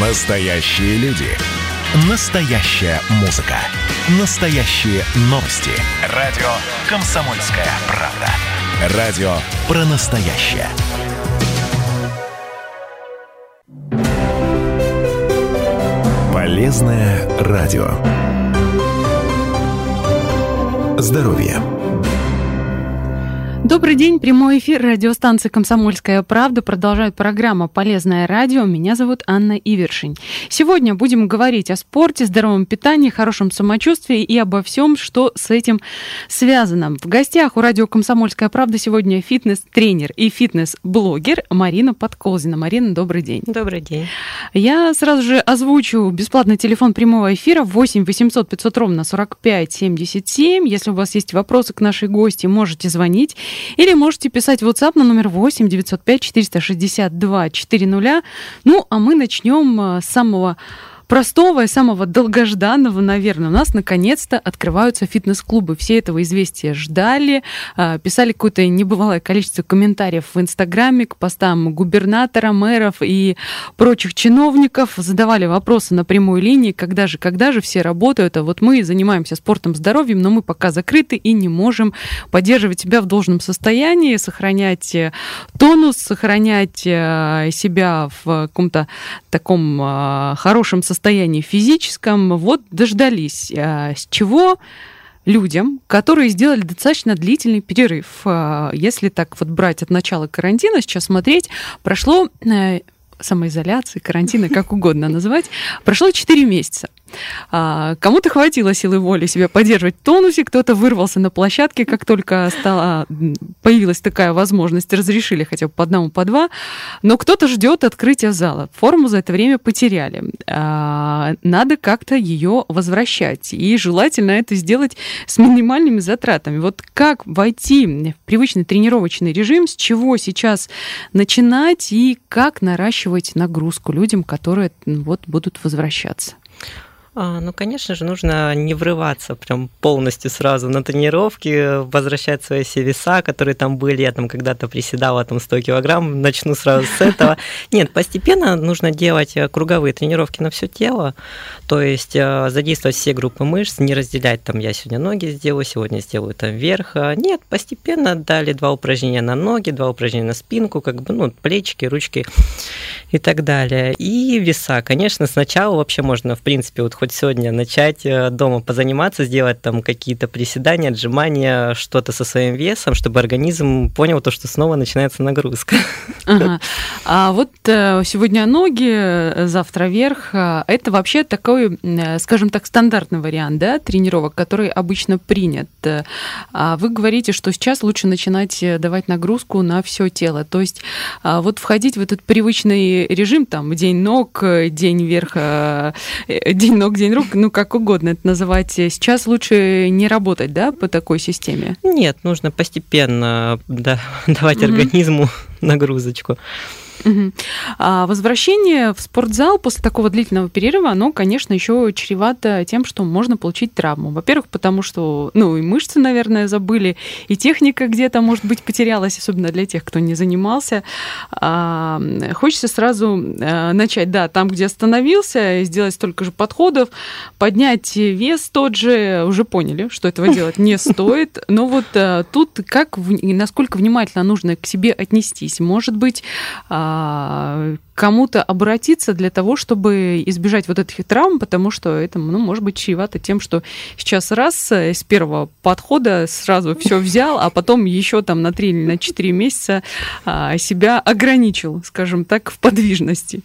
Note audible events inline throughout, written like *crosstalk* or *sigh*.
Настоящие люди. Настоящая музыка. Настоящие новости. Радио «Комсомольская правда». Радио про настоящее. Полезное радио. Здоровье. Добрый день, прямой эфир радиостанции «Комсомольская правда» продолжает программа «Полезное радио». Меня зовут Анна Ивершин. Сегодня будем говорить о спорте, здоровом питании, хорошем самочувствии и обо всем, что с этим связано. В гостях у радио «Комсомольская правда» сегодня фитнес-тренер и фитнес-блогер Марина Подколзина. Марина, добрый день. Добрый день. Я сразу же озвучу бесплатный телефон прямого эфира 8 800 500 ровно 45 77. Если у вас есть вопросы к нашей гости, можете звонить. Или можете писать в WhatsApp на номер 8 905 462 400. Ну, а мы начнем э, с самого простого и самого долгожданного, наверное. У нас наконец-то открываются фитнес-клубы. Все этого известия ждали, а, писали какое-то небывалое количество комментариев в Инстаграме к постам губернатора, мэров и прочих чиновников, задавали вопросы на прямой линии, когда же, когда же все работают, а вот мы занимаемся спортом, здоровьем, но мы пока закрыты и не можем поддерживать себя в должном состоянии, сохранять э, тонус, сохранять э, себя в каком-то таком э, хорошем состоянии состоянии физическом, вот дождались. А, с чего людям, которые сделали достаточно длительный перерыв. А, если так вот брать от начала карантина, сейчас смотреть, прошло э, самоизоляции, карантина, как угодно *laughs* называть, прошло 4 месяца. А, кому-то хватило силы воли себя поддерживать в тонусе, кто-то вырвался на площадке, как только стала, появилась такая возможность, разрешили хотя бы по одному, по два, но кто-то ждет открытия зала. Форму за это время потеряли. А, надо как-то ее возвращать, и желательно это сделать с минимальными затратами. Вот как войти в привычный тренировочный режим, с чего сейчас начинать и как наращивать нагрузку людям, которые вот будут возвращаться? А, ну, конечно же, нужно не врываться прям полностью сразу на тренировки, возвращать свои все веса, которые там были. Я там когда-то приседала там 100 килограмм, начну сразу с этого. *laughs* Нет, постепенно нужно делать э, круговые тренировки на все тело, то есть э, задействовать все группы мышц, не разделять там я сегодня ноги сделаю, сегодня сделаю там вверх. А нет, постепенно дали два упражнения на ноги, два упражнения на спинку, как бы, ну, плечики, ручки и так далее. И веса, конечно, сначала вообще можно, в принципе, вот хоть хоть сегодня начать э, дома позаниматься, сделать там какие-то приседания, отжимания, что-то со своим весом, чтобы организм понял то, что снова начинается нагрузка. Ага. *laughs* А вот э, сегодня ноги, э, завтра вверх. Это вообще такой, скажем так, стандартный вариант да, тренировок, который обычно принят. А вы говорите, что сейчас лучше начинать давать нагрузку на все тело. То есть вот входить в этот привычный режим, там, день ног, день вверх, день ног, день рук, ну как угодно это называть. Сейчас лучше не работать, да, по такой системе? Нет, нужно постепенно да, *laughs* давать угу. организму *laughs* нагрузочку. Угу. А возвращение в спортзал после такого длительного перерыва, оно, конечно, еще чревато тем, что можно получить травму. Во-первых, потому что, ну, и мышцы, наверное, забыли, и техника где-то, может быть, потерялась, особенно для тех, кто не занимался. А, хочется сразу а, начать, да, там, где остановился, сделать столько же подходов, поднять вес тот же, уже поняли, что этого *laughs* делать не стоит. Но вот а, тут как, насколько внимательно нужно к себе отнестись. Может быть, а, а, кому-то обратиться для того, чтобы избежать вот этих травм, потому что это, ну, может быть, чревато тем, что сейчас раз э, с первого подхода сразу все взял, а потом еще там на 3 или на 4 месяца а, себя ограничил, скажем так, в подвижности.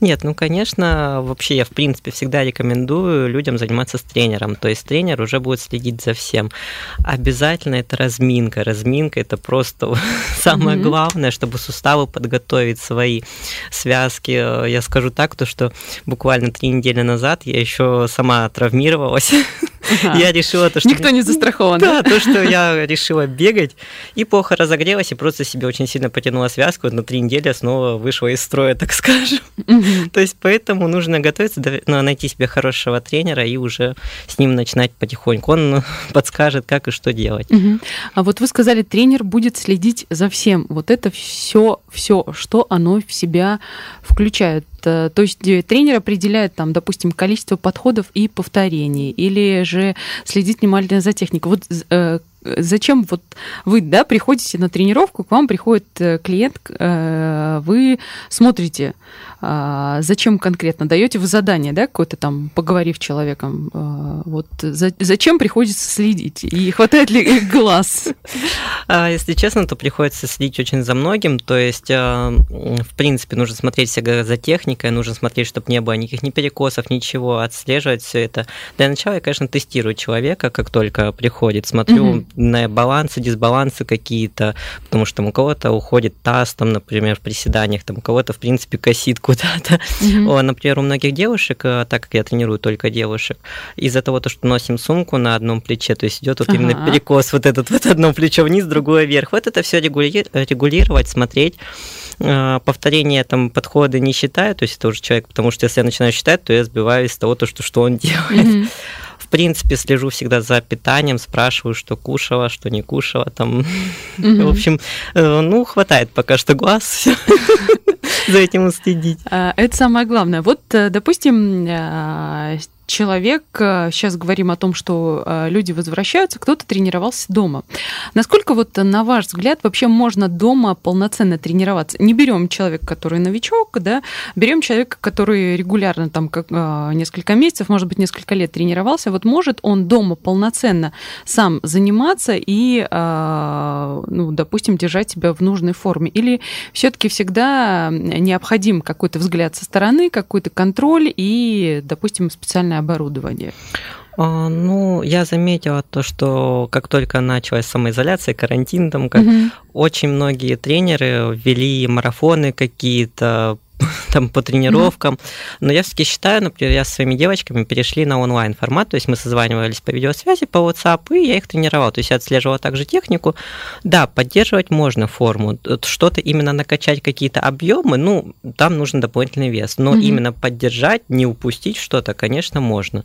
Нет, ну, конечно, вообще я, в принципе, всегда рекомендую людям заниматься с тренером. То есть тренер уже будет следить за всем. Обязательно это разминка. Разминка – это просто *laughs* самое главное, чтобы суставы подготовить свои связки. Я скажу так, то, что буквально три недели назад я еще сама травмировалась. *laughs* Ага. Я решила то, что... Никто не застрахован. Да, то, что я решила бегать и плохо разогрелась, и просто себе очень сильно потянула связку. На три недели снова вышла из строя, так скажем. То есть поэтому нужно готовиться, ну, найти себе хорошего тренера и уже с ним начинать потихоньку. Он *laughs* подскажет, как и что делать. А вот вы сказали, тренер будет следить за всем. Вот это все, все, что оно в себя включает. то есть тренер определяет там, допустим, количество подходов и повторений, или же следит внимательно за техникой. Вот зачем вот вы, да, приходите на тренировку, к вам приходит клиент, вы смотрите, а, зачем конкретно даете вы задание, да, какое-то там, поговорив с человеком, а, вот за, зачем приходится следить и хватает ли глаз? А, если честно, то приходится следить очень за многим, то есть, в принципе, нужно смотреть всегда за техникой, нужно смотреть, чтобы не было никаких ни перекосов, ничего, отслеживать все это. Для начала я, конечно, тестирую человека, как только приходит, смотрю угу. на балансы, дисбалансы какие-то, потому что там у кого-то уходит таз, там, например, в приседаниях, там у кого-то, в принципе, косит куда-то. Mm-hmm. Например, у многих девушек, э, так как я тренирую только девушек, из-за того, что носим сумку на одном плече, то есть идет вот ага. именно перекос, вот этот вот одно плечо вниз, другое вверх. Вот это все регулировать, смотреть э, повторение там подходы не считаю, то есть это уже человек, потому что если я начинаю считать, то я сбиваюсь с того, то, что, что он делает. Mm-hmm. В принципе, слежу всегда за питанием, спрашиваю, что кушала, что не кушала, там, mm-hmm. *laughs* в общем, э, ну, хватает пока что глаз *laughs* за этим следить. А, это самое главное. Вот, э, допустим, э, человек, сейчас э, говорим о том, что э, люди возвращаются, кто-то тренировался дома. Насколько вот, на ваш взгляд, вообще можно дома полноценно тренироваться? Не берем человека, который новичок, да, берем человека, который регулярно там как, э, несколько месяцев, может быть, несколько лет тренировался. Вот может он дома полноценно сам заниматься и, ну, допустим, держать себя в нужной форме? Или все-таки всегда необходим какой-то взгляд со стороны, какой-то контроль и, допустим, специальная оборудование? А, ну, я заметила то, что как только началась самоизоляция, карантин, там, как угу. очень многие тренеры ввели марафоны какие-то, там по тренировкам. Но я все-таки считаю, например, я со своими девочками перешли на онлайн формат, то есть мы созванивались по видеосвязи, по WhatsApp, и я их тренировал. То есть я отслеживал также технику. Да, поддерживать можно форму. Что-то именно накачать какие-то объемы, ну, там нужен дополнительный вес. Но mm-hmm. именно поддержать, не упустить что-то, конечно, можно.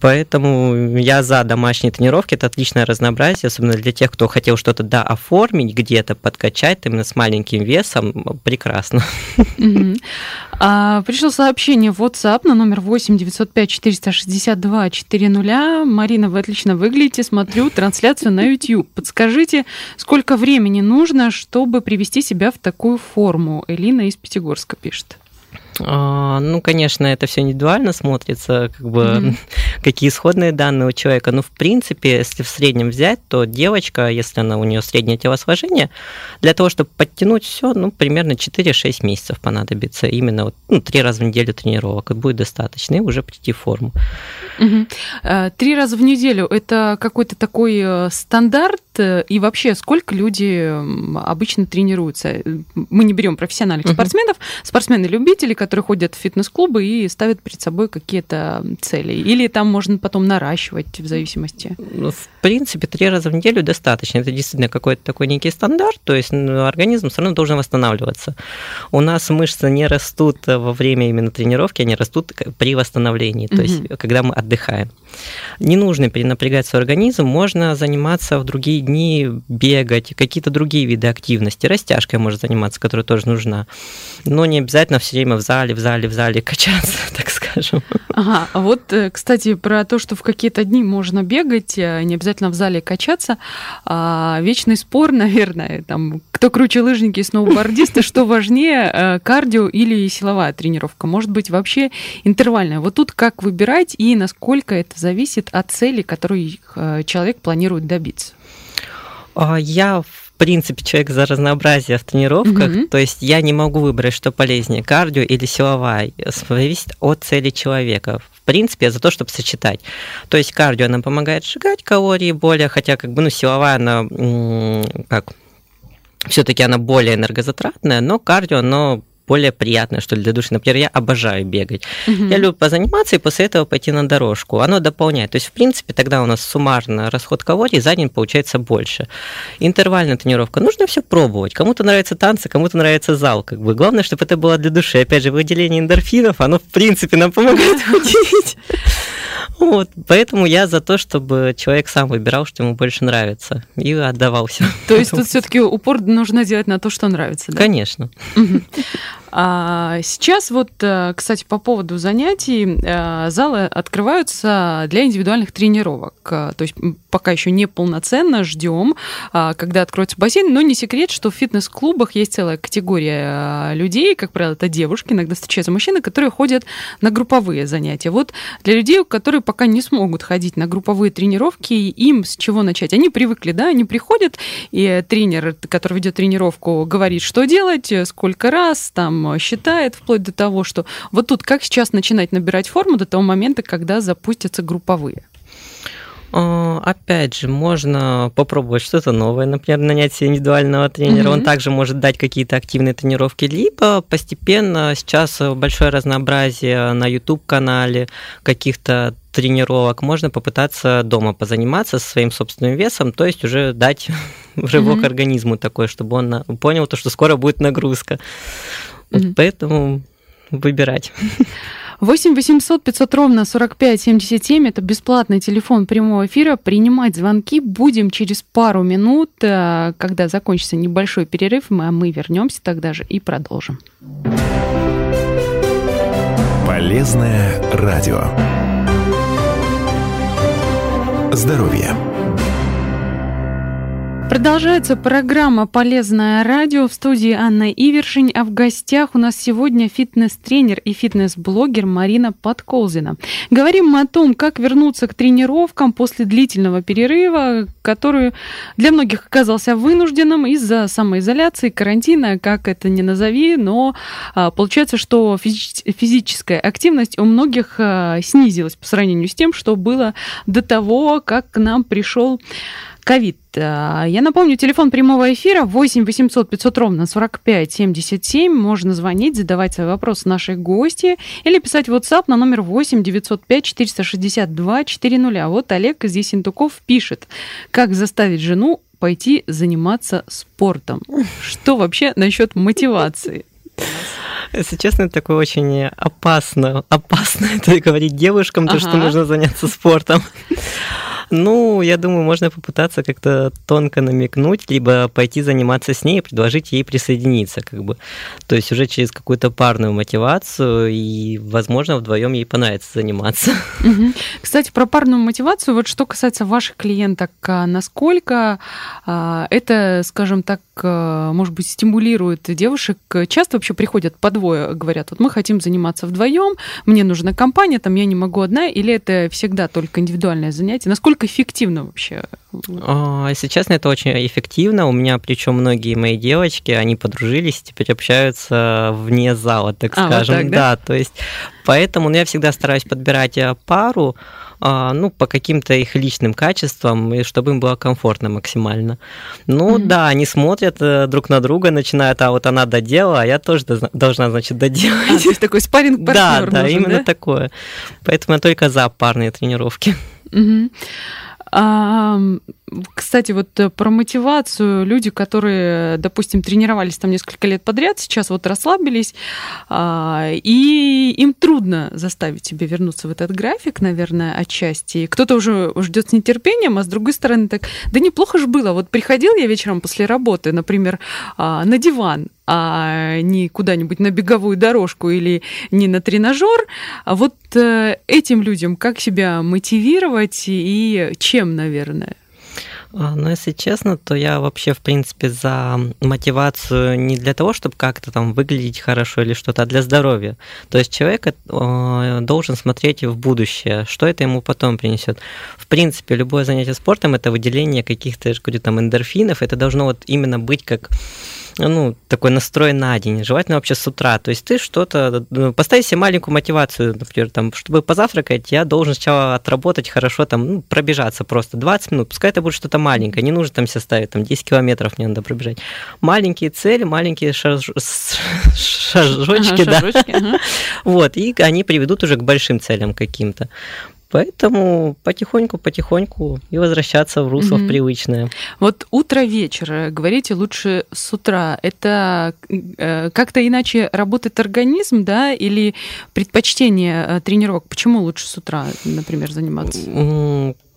Поэтому я за домашние тренировки. Это отличное разнообразие, особенно для тех, кто хотел что-то да, оформить, где-то подкачать именно с маленьким весом. Прекрасно. А, пришло сообщение в WhatsApp на номер 8 905 462 400. Марина, вы отлично выглядите. Смотрю трансляцию на YouTube. Подскажите, сколько времени нужно, чтобы привести себя в такую форму? Элина из Пятигорска пишет. А, ну, конечно, это все индивидуально смотрится, как бы mm-hmm. *laughs* какие исходные данные у человека. Но, в принципе, если в среднем взять, то девочка, если она у нее среднее телосложение, для того, чтобы подтянуть все, ну, примерно 4-6 месяцев понадобится. Именно вот, ну, 3 раза в неделю тренировок. Будет достаточно, и уже прийти в форму. Mm-hmm. Три раза в неделю это какой-то такой э, стандарт, и вообще сколько люди обычно тренируются? Мы не берем профессиональных mm-hmm. спортсменов, спортсмены-любители, которые ходят в фитнес-клубы и ставят перед собой какие-то цели? Или там можно потом наращивать в зависимости? Ну, в принципе, три раза в неделю достаточно. Это действительно какой-то такой некий стандарт, то есть ну, организм все равно должен восстанавливаться. У нас мышцы не растут во время именно тренировки, они растут при восстановлении, то угу. есть когда мы отдыхаем. Не нужно перенапрягать свой организм, можно заниматься в другие дни, бегать, какие-то другие виды активности, растяжкой можно заниматься, которая тоже нужна. Но не обязательно все время в зале, в зале, в зале качаться, *laughs* так скажем. Ага, а вот, э, кстати, про то, что в какие-то дни можно бегать, э, не обязательно в зале качаться, а вечный спор, *laughs* наверное, там, кто круче лыжники и сноубордисты, что важнее, э, кардио или силовая тренировка? Может быть, вообще интервальная? Вот тут как выбирать и насколько это зависит от цели, которую человек планирует добиться? А, я в принципе, человек за разнообразие в тренировках, mm-hmm. то есть я не могу выбрать, что полезнее, кардио или силовая, зависит от цели человека. В принципе, я за то, чтобы сочетать. То есть кардио, она помогает сжигать калории более, хотя как бы, ну, силовая, она, как, все-таки она более энергозатратная, но кардио, оно более приятное, что ли, для души. Например, я обожаю бегать. Угу. Я люблю позаниматься и после этого пойти на дорожку. Оно дополняет. То есть, в принципе, тогда у нас суммарно расход калорий за день получается больше. Интервальная тренировка. Нужно все пробовать. Кому-то нравятся танцы, кому-то нравится зал. Как бы. Главное, чтобы это было для души. Опять же, выделение эндорфинов, оно, в принципе, нам помогает *laughs* худеть. Вот, поэтому я за то, чтобы человек сам выбирал, что ему больше нравится, и отдавался. То есть тут все-таки упор нужно делать на то, что нравится, да? Конечно. А сейчас вот, э, кстати, по поводу занятий, э, залы открываются для индивидуальных тренировок. Э, то есть пока еще не полноценно, ждем, а, когда откроется бассейн. Но не секрет, что в фитнес-клубах есть целая категория людей, как правило, это девушки, иногда встречаются мужчины, которые ходят на групповые занятия. Вот для людей, которые пока не смогут ходить на групповые тренировки, им с чего начать? Они привыкли, да, они приходят, и тренер, который ведет тренировку, говорит, что делать, сколько раз, там считает, вплоть до того, что вот тут как сейчас начинать набирать форму до того момента, когда запустятся групповые? А, опять же, можно попробовать что-то новое, например, нанять себе индивидуального тренера. Mm-hmm. Он также может дать какие-то активные тренировки, либо постепенно сейчас большое разнообразие на YouTube-канале каких-то тренировок, можно попытаться дома позаниматься со своим собственным весом, то есть уже дать *laughs* рывок mm-hmm. организму такой, чтобы он понял то, что скоро будет нагрузка. Mm-hmm. Вот поэтому выбирать. 8 800 500 ровно 45 77 это бесплатный телефон прямого эфира. Принимать звонки будем через пару минут, э, когда закончится небольшой перерыв, мы, а мы вернемся тогда же и продолжим. Полезное радио. Здоровье. Продолжается программа «Полезное радио» в студии Анна Ивершин, а в гостях у нас сегодня фитнес-тренер и фитнес-блогер Марина Подколзина. Говорим мы о том, как вернуться к тренировкам после длительного перерыва, который для многих оказался вынужденным из-за самоизоляции, карантина, как это ни назови, но а, получается, что физическая активность у многих а, снизилась по сравнению с тем, что было до того, как к нам пришел ковид. А, я напомню, телефон прямого эфира 8 800 500 ровно 45 77. Можно звонить, задавать свои вопросы нашей гости или писать в WhatsApp на номер 8 905 462 400. А вот Олег из Есентуков пишет, как заставить жену пойти заниматься спортом. Что вообще насчет мотивации? Если честно, это такое очень опасно, опасно это говорить девушкам, ага. то, что нужно заняться спортом. Ну, я думаю, можно попытаться как-то тонко намекнуть, либо пойти заниматься с ней и предложить ей присоединиться, как бы. То есть уже через какую-то парную мотивацию, и, возможно, вдвоем ей понравится заниматься. Кстати, про парную мотивацию, вот что касается ваших клиенток, а насколько а, это, скажем так, может быть, стимулирует девушек? Часто вообще приходят по двое, говорят, вот мы хотим заниматься вдвоем, мне нужна компания, там я не могу одна, или это всегда только индивидуальное занятие? Насколько эффективно вообще? А, если честно, это очень эффективно. У меня, причем многие мои девочки, они подружились, теперь общаются вне зала, так а, скажем. Вот так, да? да, то есть поэтому ну, я всегда стараюсь подбирать э, пару, ну, по каким-то их личным качествам, и чтобы им было комфортно максимально. Ну, mm-hmm. да, они смотрят э, друг на друга, начинают, а вот она доделала, а я тоже должна, значит, доделать. А, то есть такой спарринг Да, да, именно такое. Поэтому я только за парные тренировки. Угу. Кстати, вот э, про мотивацию. Люди, которые, допустим, тренировались там несколько лет подряд, сейчас вот расслабились, а, и им трудно заставить себя вернуться в этот график, наверное, отчасти. Кто-то уже ждет с нетерпением, а с другой стороны так, да неплохо же было. Вот приходил я вечером после работы, например, а, на диван, а не куда-нибудь на беговую дорожку или не на тренажер. А вот э, этим людям как себя мотивировать и чем, наверное? А, ну, если честно, то я вообще, в принципе, за мотивацию не для того, чтобы как-то там выглядеть хорошо или что-то, а для здоровья. То есть человек э, должен смотреть в будущее, что это ему потом принесет. В принципе, любое занятие спортом – это выделение каких-то, я говорю, там, эндорфинов, это должно вот именно быть как ну, такой настрой на день, желательно вообще с утра. То есть ты что-то, ну, поставь себе маленькую мотивацию, например, там, чтобы позавтракать, я должен сначала отработать хорошо, там, ну, пробежаться просто 20 минут, пускай это будет что-то маленькое, не нужно там себе ставить, там, 10 километров мне надо пробежать. Маленькие цели, маленькие шаж... шажочки, ага, да. Шажочки, ага. *laughs* Вот, и они приведут уже к большим целям каким-то. Поэтому потихоньку-потихоньку и возвращаться в русло угу. привычное. Вот утро-вечер, говорите, лучше с утра. Это э, как-то иначе работает организм, да, или предпочтение э, тренировок? Почему лучше с утра, например, заниматься?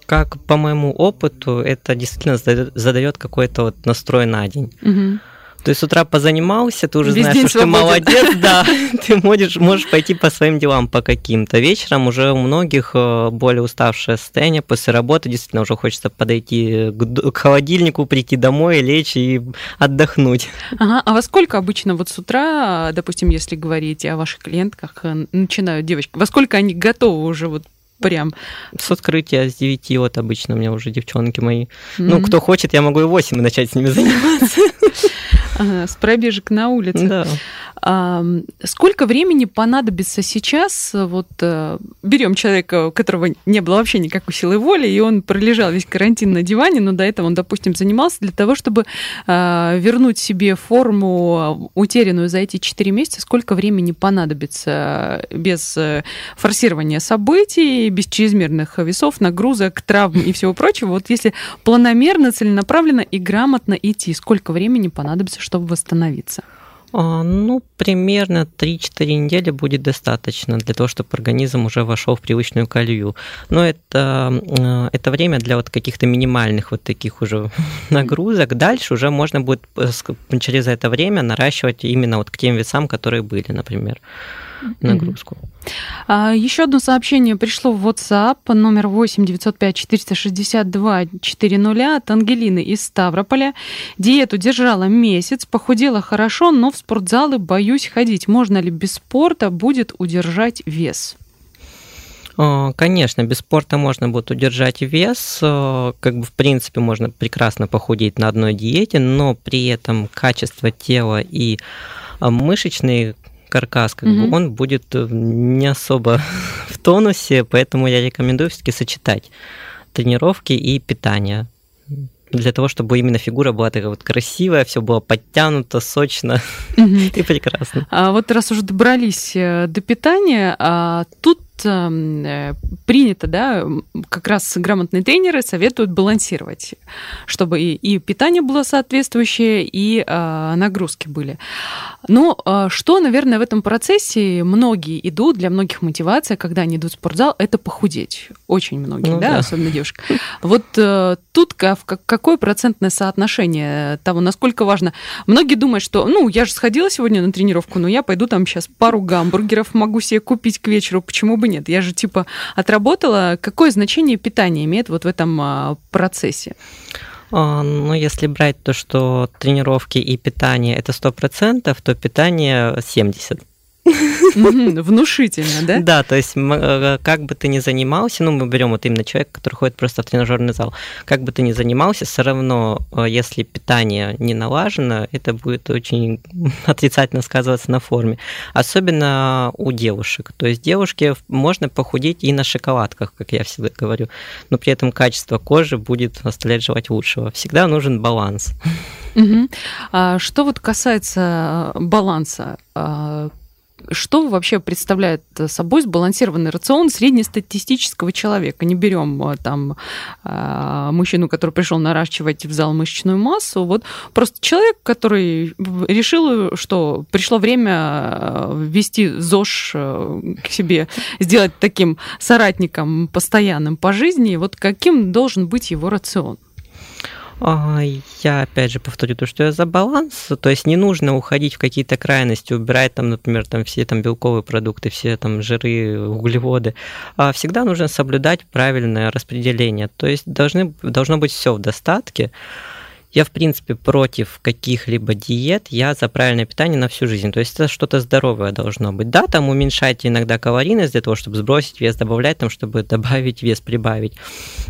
Как по моему опыту, это действительно задает какой-то вот настрой на день. Угу. То есть с утра позанимался, ты уже Весь знаешь, что ты молодец, *laughs* да, ты можешь, можешь пойти по своим делам по каким-то. Вечером уже у многих э, более уставшее состояние после работы, действительно уже хочется подойти к холодильнику, прийти домой, лечь и отдохнуть. Ага, а во сколько обычно вот с утра, допустим, если говорить о ваших клиентках, э, начинают девочки, во сколько они готовы уже вот прям. С открытия с 9 вот обычно у меня уже девчонки мои. Mm-hmm. Ну, кто хочет, я могу и 8 начать с ними заниматься. *laughs* с пробежек на улице. Да. Сколько времени понадобится сейчас? Вот э, берем человека, у которого не было вообще никакой силы воли, и он пролежал весь карантин на диване, но до этого он, допустим, занимался для того, чтобы а, вернуть себе форму, утерянную за эти 4 месяца. Сколько времени понадобится без э, форсирования событий, без чрезмерных весов, нагрузок, травм и всего прочего? Вот если планомерно, целенаправленно и грамотно идти, сколько времени понадобится, чтобы восстановиться? А, ну, примерно 3-4 недели будет достаточно для того, чтобы организм уже вошел в привычную колею. Но это, э, это время для вот каких-то минимальных вот таких уже *laughs* нагрузок. Дальше уже можно будет э, через это время наращивать именно вот к тем весам, которые были, например нагрузку. А, еще одно сообщение пришло в WhatsApp номер 8 905 462 400 от Ангелины из Ставрополя. Диету держала месяц, похудела хорошо, но в спортзалы боюсь ходить. Можно ли без спорта будет удержать вес? Конечно, без спорта можно будет удержать вес, как бы в принципе можно прекрасно похудеть на одной диете, но при этом качество тела и мышечные каркас, как mm-hmm. бы он будет э, не особо *laughs* в тонусе, поэтому я рекомендую все-таки сочетать тренировки и питание для того, чтобы именно фигура была такая вот красивая, все было подтянуто, сочно *laughs* и прекрасно. А вот раз уже добрались э, до питания, а тут э, принято, да, как раз грамотные тренеры советуют балансировать, чтобы и, и питание было соответствующее, и э, нагрузки были. Но э, что, наверное, в этом процессе многие идут, для многих мотивация, когда они идут в спортзал, это похудеть. Очень многие, ну, да, да, особенно девушек. Вот э, тут как, какое процентное соотношение того, насколько важно? Многие думают, что, ну, я же сходила сегодня на тренировку, но я пойду там сейчас пару гамбургеров могу себе купить к вечеру, почему бы нет? Я же типа отработала. Какое значение питание имеет вот в этом а, процессе? А, ну, если брать то, что тренировки и питание это 100%, то питание 70%. Внушительно, да? Да, то есть э, как бы ты ни занимался, ну мы берем вот именно человека, который ходит просто в тренажерный зал, как бы ты ни занимался, все равно, э, если питание не налажено, это будет очень *laughs* отрицательно сказываться на форме. Особенно у девушек. То есть девушке можно похудеть и на шоколадках, как я всегда говорю, но при этом качество кожи будет оставлять желать лучшего. Всегда нужен баланс. А что вот касается э, баланса, а, что вообще представляет собой сбалансированный рацион среднестатистического человека? Не берем э, там э, мужчину, который пришел наращивать в зал мышечную массу, вот просто человек, который решил, что пришло время э, ввести ЗОЖ к себе, сделать таким соратником постоянным по жизни, вот каким должен быть его рацион? Я опять же повторю то, что я за баланс, то есть не нужно уходить в какие-то крайности, убирать там, например, там все там белковые продукты, все там жиры, углеводы. А всегда нужно соблюдать правильное распределение, то есть должны, должно быть все в достатке. Я, в принципе, против каких-либо диет, я за правильное питание на всю жизнь. То есть это что-то здоровое должно быть. Да, там уменьшать иногда калорийность для того, чтобы сбросить вес, добавлять там, чтобы *laughs* добавить вес, прибавить.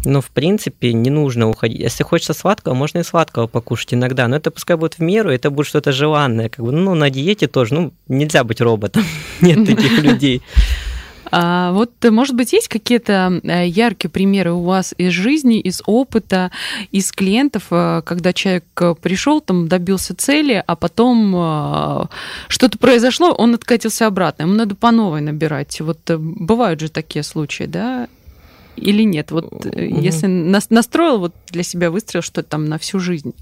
Но, в принципе, не нужно уходить. Если хочется сладкого, можно и сладкого покушать иногда. Но это пускай будет в меру, это будет что-то желанное. Как бы, ну, на диете тоже, ну, нельзя быть роботом. *laughs* Нет таких людей. А вот, может быть, есть какие-то э, яркие примеры у вас из жизни, из опыта, из клиентов, э, когда человек э, пришел, там добился цели, а потом что-то произошло, он откатился обратно, ему надо по новой набирать. Вот бывают же такие случаи, да? Или нет? Вот угу. если настроил вот для себя выстрел, что там на всю жизнь,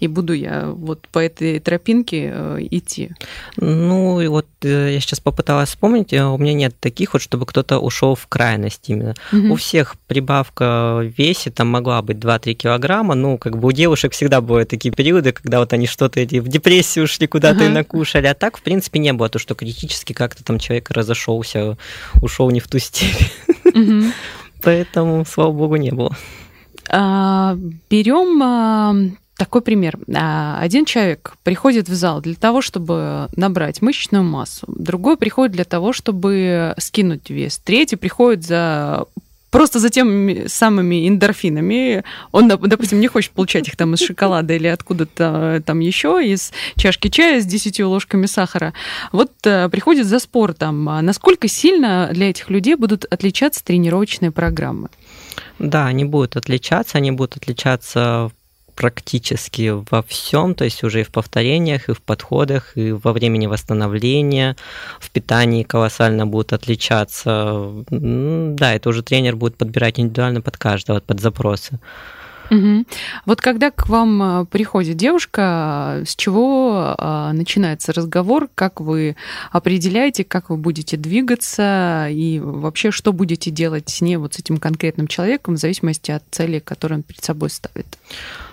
и буду я вот по этой тропинке э, идти. Ну, и вот я сейчас попыталась вспомнить, у меня нет таких вот, чтобы кто-то ушел в крайность именно. Угу. У всех прибавка в весе там могла быть 2-3 килограмма, ну, как бы у девушек всегда бывают такие периоды, когда вот они что-то эти в депрессию ушли куда-то ага. и накушали, а так, в принципе, не было то, что критически как-то там человек разошелся, ушел не в ту степень. Угу. *laughs* Поэтому, слава богу, не было. А, берем а, такой пример. А, один человек приходит в зал для того, чтобы набрать мышечную массу, другой приходит для того, чтобы скинуть вес, третий приходит за просто за теми самыми эндорфинами. Он, допустим, не хочет получать их там из шоколада или откуда-то там еще, из чашки чая с 10 ложками сахара. Вот э, приходит за спортом. А насколько сильно для этих людей будут отличаться тренировочные программы? Да, они будут отличаться, они будут отличаться практически во всем, то есть уже и в повторениях, и в подходах, и во времени восстановления, в питании колоссально будут отличаться. Да, это уже тренер будет подбирать индивидуально под каждого, под запросы. Угу. Вот когда к вам а, приходит девушка, с чего а, начинается разговор, как вы определяете, как вы будете двигаться и вообще что будете делать с ней, вот с этим конкретным человеком, в зависимости от цели, которую он перед собой ставит?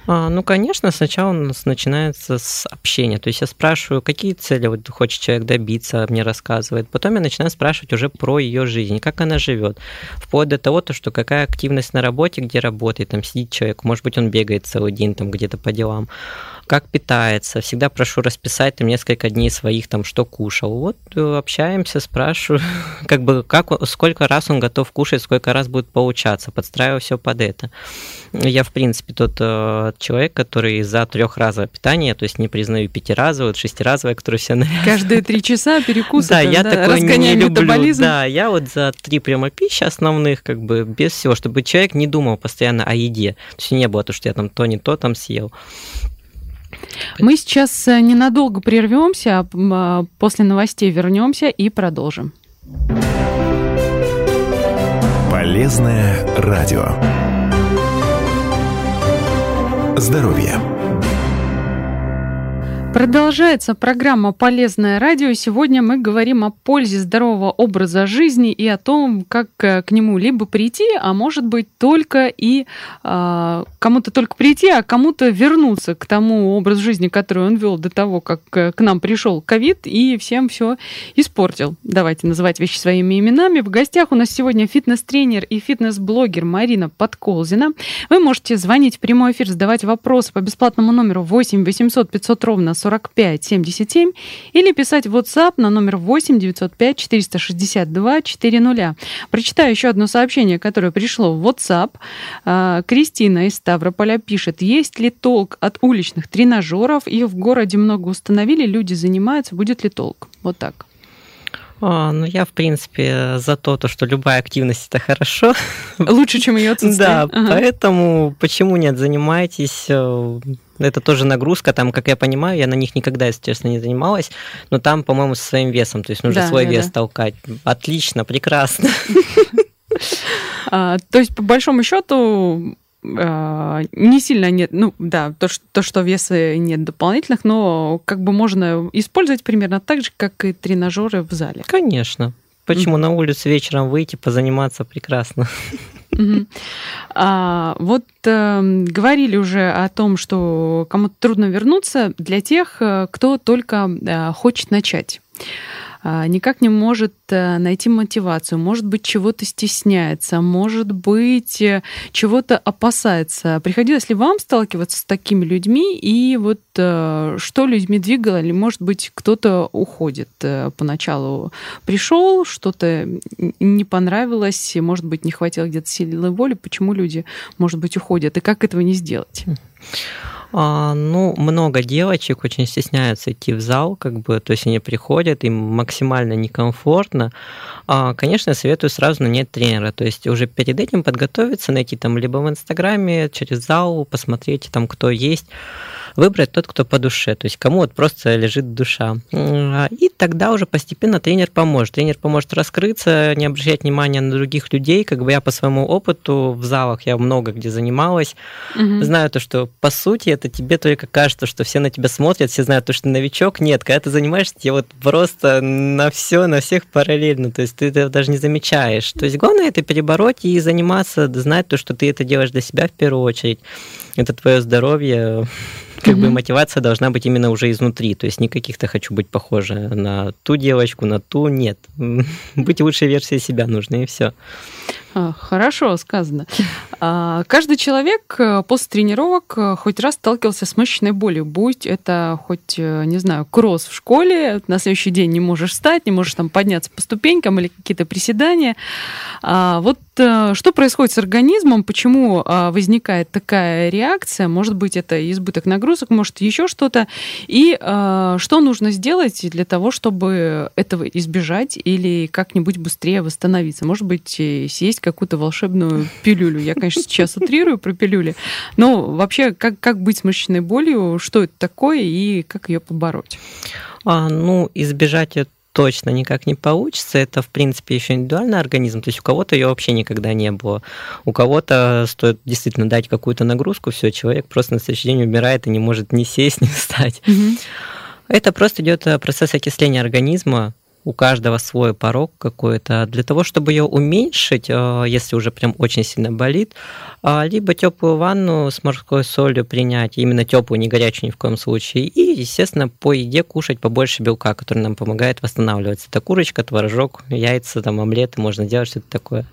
А, ну, конечно, сначала у нас начинается с общения. То есть я спрашиваю, какие цели вот хочет человек добиться, мне рассказывает. Потом я начинаю спрашивать уже про ее жизнь, как она живет. Вплоть до того, то, что какая активность на работе, где работает, там сидит человек, может быть, он бегает целый день там где-то по делам как питается. Всегда прошу расписать там несколько дней своих, там, что кушал. Вот э, общаемся, спрашиваю, *laughs* как бы, как, сколько раз он готов кушать, сколько раз будет получаться, подстраиваю все под это. Я, в принципе, тот э, человек, который за трехразовое питание, то есть не признаю пятиразовое, шестиразовое, которое все навязывают. Каждые три часа перекус. Да, я такой не люблю. Да, я вот за три прямо пищи основных, как бы без всего, чтобы человек не думал постоянно о еде. То есть не было то, что я там то не то там съел. Мы сейчас э, ненадолго прервемся, а, а после новостей вернемся и продолжим. Полезное радио. Здоровье. Продолжается программа «Полезное радио». Сегодня мы говорим о пользе здорового образа жизни и о том, как э, к нему либо прийти, а может быть только и э, кому-то только прийти, а кому-то вернуться к тому образу жизни, который он вел до того, как э, к нам пришел ковид и всем все испортил. Давайте называть вещи своими именами. В гостях у нас сегодня фитнес-тренер и фитнес-блогер Марина Подколзина. Вы можете звонить в прямой эфир, задавать вопросы по бесплатному номеру 8 800 500 ровно 45 77 или писать в WhatsApp на номер 8 905 462 400. Прочитаю еще одно сообщение, которое пришло в WhatsApp. А, Кристина из Ставрополя пишет, есть ли толк от уличных тренажеров? Их в городе много установили, люди занимаются, будет ли толк? Вот так. О, ну я, в принципе, за то, то, что любая активность это хорошо. Лучше, чем ее *laughs* отсутствие. Да, ага. поэтому почему нет, занимайтесь. Э, это тоже нагрузка, там, как я понимаю, я на них никогда, если честно, не занималась, но там, по-моему, со своим весом, то есть нужно да, свой да, вес да. толкать. Отлично, прекрасно. *laughs* А, то есть, по большому счету, а, не сильно нет, ну да, то что, то, что веса нет дополнительных, но как бы можно использовать примерно так же, как и тренажеры в зале. Конечно. Почему mm. на улицу вечером выйти, позаниматься прекрасно? А, вот э, говорили уже о том, что кому-то трудно вернуться для тех, э, кто только э, хочет начать. А, никак не может э, найти мотивацию, может быть, чего-то стесняется, может быть, э, чего-то опасается. Приходилось ли вам сталкиваться с такими людьми, и вот э, что людьми двигало, или, может быть, кто-то уходит поначалу? Пришел, что-то не понравилось, может быть, не хватило где-то силы воли, почему люди, может быть, уходят, и как этого не сделать? А, ну, много девочек очень стесняются идти в зал, как бы, то есть они приходят, им максимально некомфортно. А, конечно, советую сразу нанять тренера, то есть уже перед этим подготовиться, найти там либо в Инстаграме, через зал, посмотреть там, кто есть. Выбрать тот, кто по душе, то есть кому вот просто лежит душа. И тогда уже постепенно тренер поможет. Тренер поможет раскрыться, не обращать внимания на других людей. Как бы я по своему опыту в залах, я много где занималась, угу. знаю то, что по сути это тебе только кажется, что все на тебя смотрят, все знают то, что ты новичок. Нет, когда ты занимаешься, тебе вот просто на все, на всех параллельно, то есть ты этого даже не замечаешь. То есть главное это перебороть и заниматься, знать то, что ты это делаешь для себя в первую очередь. Это твое здоровье, как mm-hmm. бы мотивация должна быть именно уже изнутри. То есть не каких-то хочу быть похожа на ту девочку, на ту. Нет. *laughs* Быть лучшей версией себя нужно, и все. А, хорошо сказано. А, каждый человек э, после тренировок э, хоть раз сталкивался с мышечной болью. Будь это хоть, э, не знаю, кросс в школе, на следующий день не можешь встать, не можешь там подняться по ступенькам или какие-то приседания. А, вот что происходит с организмом, почему возникает такая реакция? Может быть, это избыток нагрузок, может, еще что-то. И что нужно сделать для того, чтобы этого избежать или как-нибудь быстрее восстановиться? Может быть, съесть есть какую-то волшебную пилюлю. Я, конечно, сейчас утрирую про пилюли, но вообще, как, как быть с мышечной болью, что это такое и как ее побороть? А, ну, избежать это точно никак не получится. Это, в принципе, еще индивидуальный организм. То есть у кого-то ее вообще никогда не было. У кого-то стоит действительно дать какую-то нагрузку, все, человек просто на следующий день умирает и не может ни сесть, *laughs* ни встать. Угу. Это просто идет э, процесс окисления организма, у каждого свой порог какой-то. Для того, чтобы ее уменьшить, э, если уже прям очень сильно болит, а, либо теплую ванну с морской солью принять, именно теплую, не горячую ни в коем случае, и, естественно, по еде кушать побольше белка, который нам помогает восстанавливаться. Это курочка, творожок, яйца, там, омлеты, можно делать что-то такое,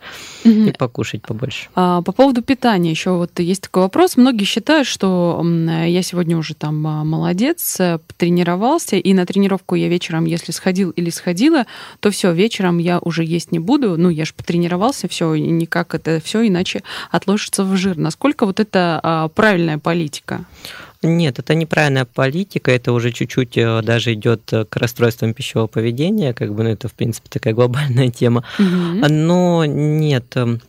и покушать побольше. А, по поводу питания еще вот есть такой вопрос. Многие считают, что я сегодня уже там а, молодец, э, тренировался, и на тренировку я вечером, если сходил или сходила, то все, вечером я уже есть не буду, ну, я же потренировался, все, никак это все иначе отложится в жир. Насколько вот это а, правильная политика? Нет, это неправильная политика, это уже чуть-чуть э, даже идет к расстройствам пищевого поведения, как бы, ну, это, в принципе, такая глобальная тема. Угу. Но нет, эм,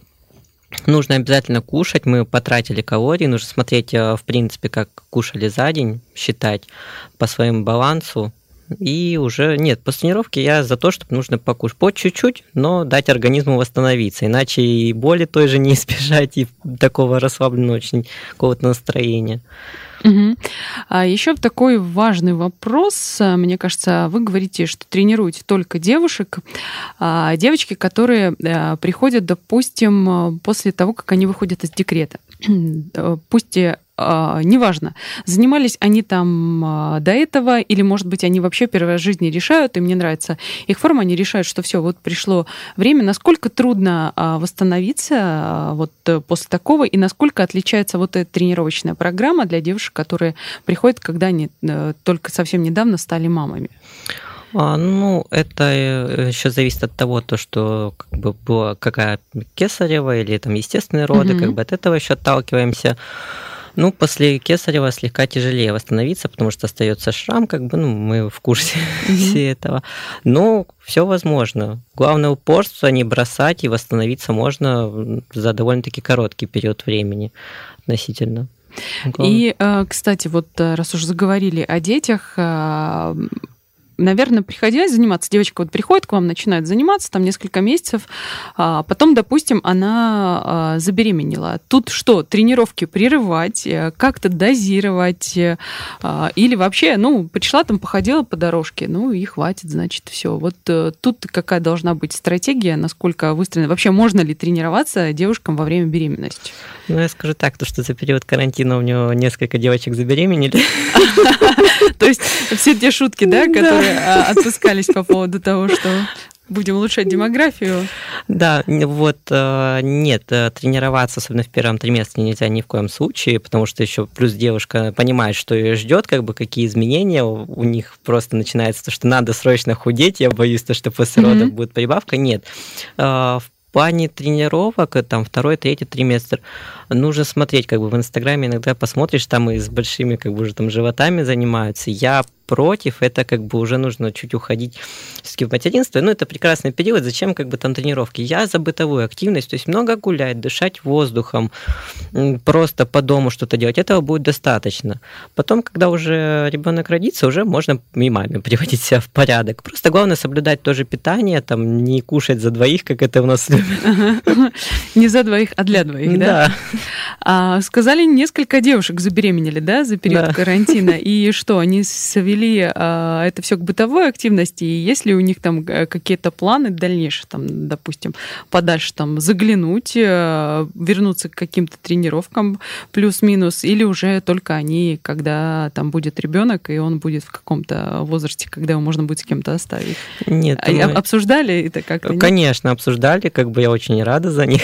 нужно обязательно кушать, мы потратили калории, нужно смотреть, э, в принципе, как кушали за день, считать по своему балансу, и уже нет, после тренировки я за то, чтобы нужно покушать по чуть-чуть, но дать организму восстановиться, иначе и боли той же не *laughs* избежать, и такого расслабленного очень какого-то настроения. Угу. А еще такой важный вопрос. Мне кажется, вы говорите, что тренируете только девушек. А девочки, которые э, приходят, допустим, после того, как они выходят из декрета. *clears throat* Пусть а, неважно, занимались они там а, до этого, или, может быть, они вообще в жизни решают, и мне нравится их форма, они решают, что все, вот пришло время. Насколько трудно восстановиться вот э, после такого, и насколько отличается вот эта тренировочная программа для девушек, которые приходят, когда они э, только совсем недавно стали мамами? А, ну, это э, еще зависит от того, то, что как бы была какая кесарева или там естественные роды, mm-hmm. как бы от этого еще отталкиваемся. Ну, после Кесарева слегка тяжелее восстановиться, потому что остается шрам, как бы, ну, мы в курсе *laughs* mm-hmm. всего этого. Но все возможно. Главное упорство, не бросать, и восстановиться можно за довольно-таки короткий период времени относительно. И, э, кстати, вот э, раз уж заговорили о детях, э, наверное, приходилось заниматься. Девочка вот приходит к вам, начинает заниматься там несколько месяцев, а потом, допустим, она а, забеременела. Тут что, тренировки прерывать, э, как-то дозировать, э, а, или вообще, ну, пришла там, походила по дорожке, ну и хватит, значит, все. Вот э, тут какая должна быть стратегия, насколько выстроена? Вообще, можно ли тренироваться девушкам во время беременности? Ну, я скажу так, то, что за период карантина у него несколько девочек забеременели. *laughs* То есть все те шутки, да, которые а, отпускались по поводу того, что Будем улучшать демографию. Да, вот э, нет, э, тренироваться, особенно в первом триместре, нельзя ни в коем случае, потому что еще плюс девушка понимает, что ее ждет, как бы какие изменения у них просто начинается то, что надо срочно худеть. Я боюсь, то, что после mm-hmm. родов будет прибавка. Нет, э, в плане тренировок, э, там второй, третий триместр, нужно смотреть, как бы в Инстаграме иногда посмотришь, там и с большими, как бы уже там животами занимаются. Я против, это как бы уже нужно чуть уходить все-таки в материнство. Ну, это прекрасный период, зачем как бы там тренировки? Я за бытовую активность, то есть много гулять, дышать воздухом, просто по дому что-то делать, этого будет достаточно. Потом, когда уже ребенок родится, уже можно и маме *laughs* приводить себя в порядок. Просто главное соблюдать тоже питание, там не кушать за двоих, как это у нас любят. Не за двоих, а для двоих, да? Да. Сказали, несколько девушек забеременели, да, за период карантина. *laughs* И что, они свели а, это все к бытовой активности? И есть ли у них там э, какие-то планы дальнейшие, там, допустим, подальше там заглянуть, э, вернуться к каким-то тренировкам плюс-минус, или уже только они, когда там будет ребенок, и он будет в каком-то возрасте, когда его можно будет с кем-то оставить? Нет. А, мы... Обсуждали это как-то? Конечно, обсуждали, как бы я очень рада за них.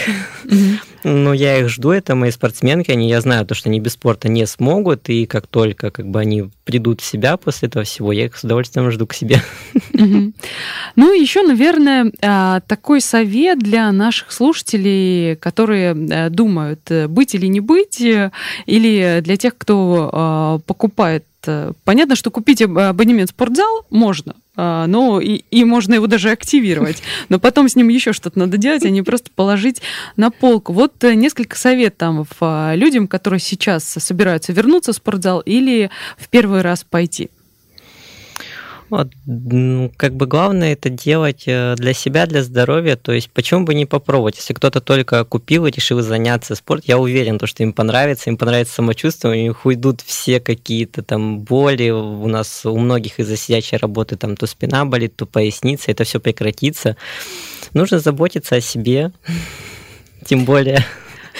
Но я их жду, это мои спортсменки, они, я знаю, то, что они без спорта не смогут, и как только как бы они придут в себя после этого всего, я их с удовольствием жду к себе. Ну, еще, наверное, а, такой совет для наших слушателей, которые э, думают, э, быть или не быть, э, или для тех, кто а, покупает Понятно, что купить абонемент в спортзал можно, а, ну, и, и можно его даже активировать. Но потом с ним еще что-то надо делать, а не просто положить на полку. Вот э, несколько советов а, людям, которые сейчас собираются вернуться в спортзал или в первый раз пойти. Вот, ну, как бы главное это делать э, для себя, для здоровья. То есть почему бы не попробовать? Если кто-то только купил и решил заняться спортом, я уверен, что им понравится, им понравится самочувствие, у них уйдут все какие-то там боли. У нас у многих из-за сидячей работы там то спина болит, то поясница, это все прекратится. Нужно заботиться о себе, *laughs* тем более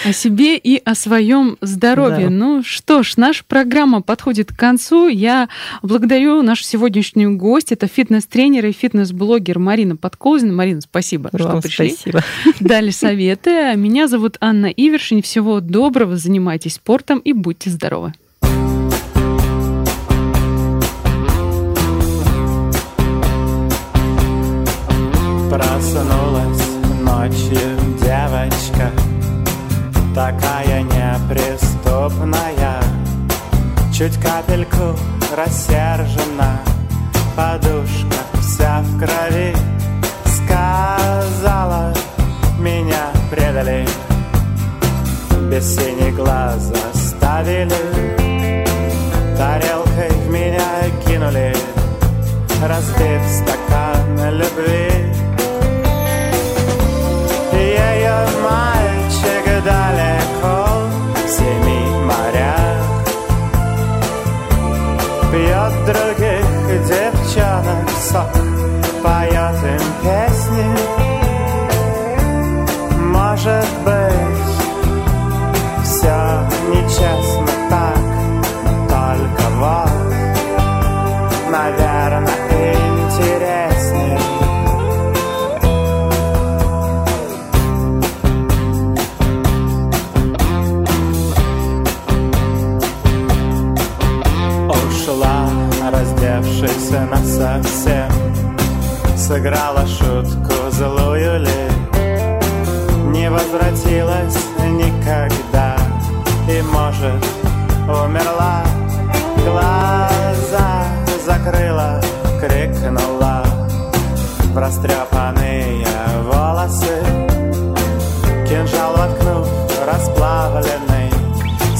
о себе и о своем здоровье. Да. Ну что ж, наша программа подходит к концу. Я благодарю нашу сегодняшнюю гость. Это фитнес-тренер и фитнес-блогер Марина Подколзина. Марина, спасибо, Вам что пришли. Спасибо. Дали советы. Меня зовут Анна Ивершин. Всего доброго. Занимайтесь спортом и будьте здоровы. Проснулась ночью девочка такая неприступная. Чуть капельку рассержена Подушка вся в крови. Сказала, меня предали Без синих глаз оставили. Тарелкой в меня кинули. Разбив стакан любви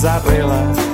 Isabela